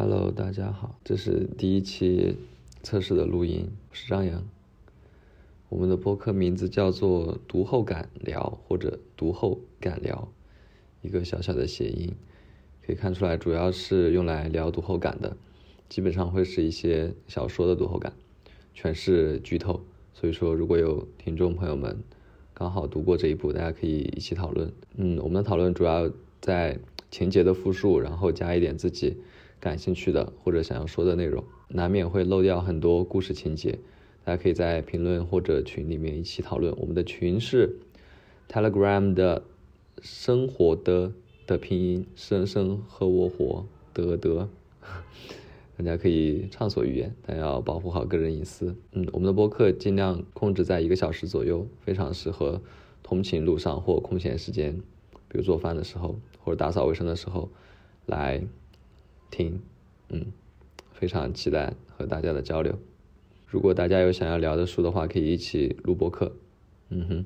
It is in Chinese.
Hello，大家好，这是第一期测试的录音，我是张扬。我们的播客名字叫做“读后感聊”或者“读后感聊”，一个小小的谐音，可以看出来主要是用来聊读后感的，基本上会是一些小说的读后感，全是剧透。所以说，如果有听众朋友们刚好读过这一部，大家可以一起讨论。嗯，我们的讨论主要在情节的复述，然后加一点自己感兴趣的或者想要说的内容，难免会漏掉很多故事情节。大家可以在评论或者群里面一起讨论。我们的群是 Telegram 的生活的的拼音生生和我活得得。大家可以畅所欲言，但要保护好个人隐私。嗯，我们的播客尽量控制在一个小时左右，非常适合通勤路上或空闲时间，比如做饭的时候或者打扫卫生的时候来听。嗯，非常期待和大家的交流。如果大家有想要聊的书的话，可以一起录播课。嗯哼。